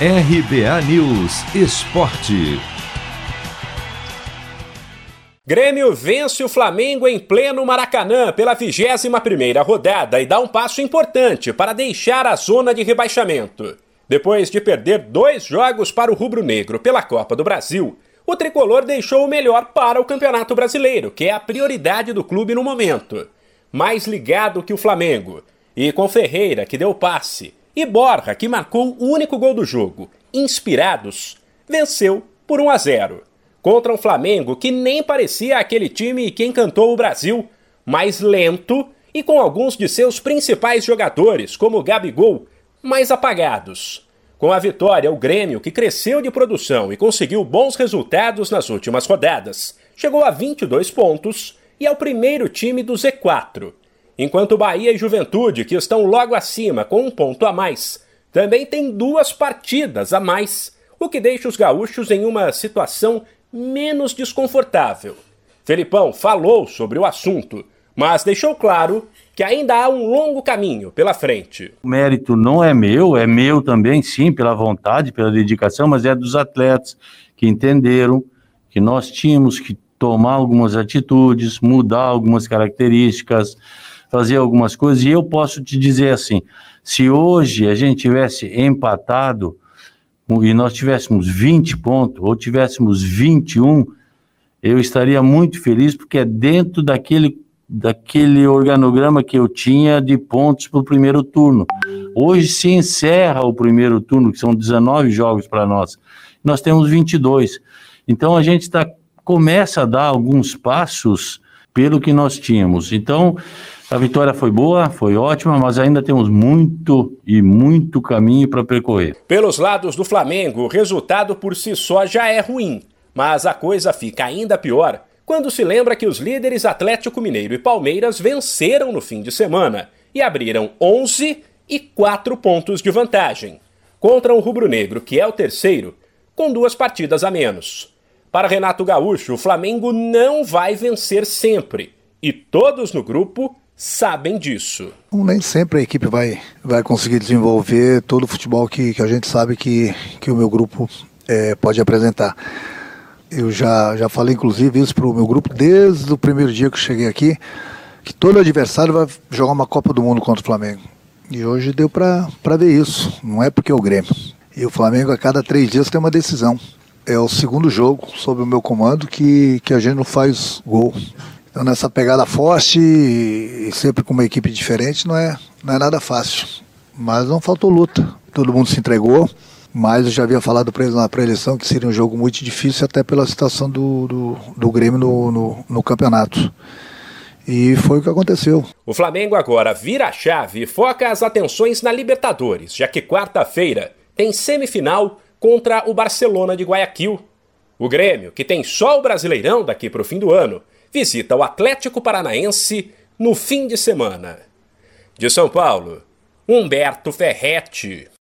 RBA News Esporte. Grêmio vence o Flamengo em pleno Maracanã pela 21ª rodada e dá um passo importante para deixar a zona de rebaixamento. Depois de perder dois jogos para o rubro-negro pela Copa do Brasil, o tricolor deixou o melhor para o Campeonato Brasileiro, que é a prioridade do clube no momento. Mais ligado que o Flamengo, e com Ferreira, que deu passe, e Borja, que marcou o único gol do jogo, inspirados, venceu por 1 a 0 contra um Flamengo que nem parecia aquele time que encantou o Brasil, mais lento e com alguns de seus principais jogadores, como Gabigol, mais apagados. Com a vitória, o Grêmio, que cresceu de produção e conseguiu bons resultados nas últimas rodadas, chegou a 22 pontos e é o primeiro time do Z4 enquanto Bahia e Juventude, que estão logo acima com um ponto a mais, também têm duas partidas a mais, o que deixa os gaúchos em uma situação menos desconfortável. Felipão falou sobre o assunto, mas deixou claro que ainda há um longo caminho pela frente. O mérito não é meu, é meu também, sim, pela vontade, pela dedicação, mas é dos atletas que entenderam que nós tínhamos que tomar algumas atitudes, mudar algumas características, fazer algumas coisas. E eu posso te dizer assim: se hoje a gente tivesse empatado e nós tivéssemos 20 pontos ou tivéssemos 21, eu estaria muito feliz porque é dentro daquele daquele organograma que eu tinha de pontos para o primeiro turno. Hoje se encerra o primeiro turno, que são 19 jogos para nós. Nós temos 22. Então a gente está começa a dar alguns passos pelo que nós tínhamos. Então, a vitória foi boa, foi ótima, mas ainda temos muito e muito caminho para percorrer. Pelos lados do Flamengo, o resultado por si só já é ruim, mas a coisa fica ainda pior quando se lembra que os líderes Atlético Mineiro e Palmeiras venceram no fim de semana e abriram 11 e 4 pontos de vantagem contra o rubro-negro, que é o terceiro, com duas partidas a menos. Para Renato Gaúcho, o Flamengo não vai vencer sempre e todos no grupo sabem disso. Nem sempre a equipe vai, vai conseguir desenvolver todo o futebol que, que a gente sabe que, que o meu grupo é, pode apresentar. Eu já, já falei, inclusive, isso para o meu grupo desde o primeiro dia que eu cheguei aqui, que todo adversário vai jogar uma Copa do Mundo contra o Flamengo. E hoje deu para ver isso, não é porque é o Grêmio. E o Flamengo a cada três dias tem uma decisão. É o segundo jogo sob o meu comando que, que a gente não faz gol. Então nessa pegada forte e sempre com uma equipe diferente não é, não é nada fácil. Mas não faltou luta. Todo mundo se entregou. Mas eu já havia falado para eles na pré-eleição que seria um jogo muito difícil, até pela situação do, do, do Grêmio no, no, no campeonato. E foi o que aconteceu. O Flamengo agora vira a chave e foca as atenções na Libertadores, já que quarta-feira tem semifinal contra o Barcelona de Guayaquil. O Grêmio, que tem só o Brasileirão daqui para o fim do ano, visita o Atlético Paranaense no fim de semana. De São Paulo, Humberto Ferretti.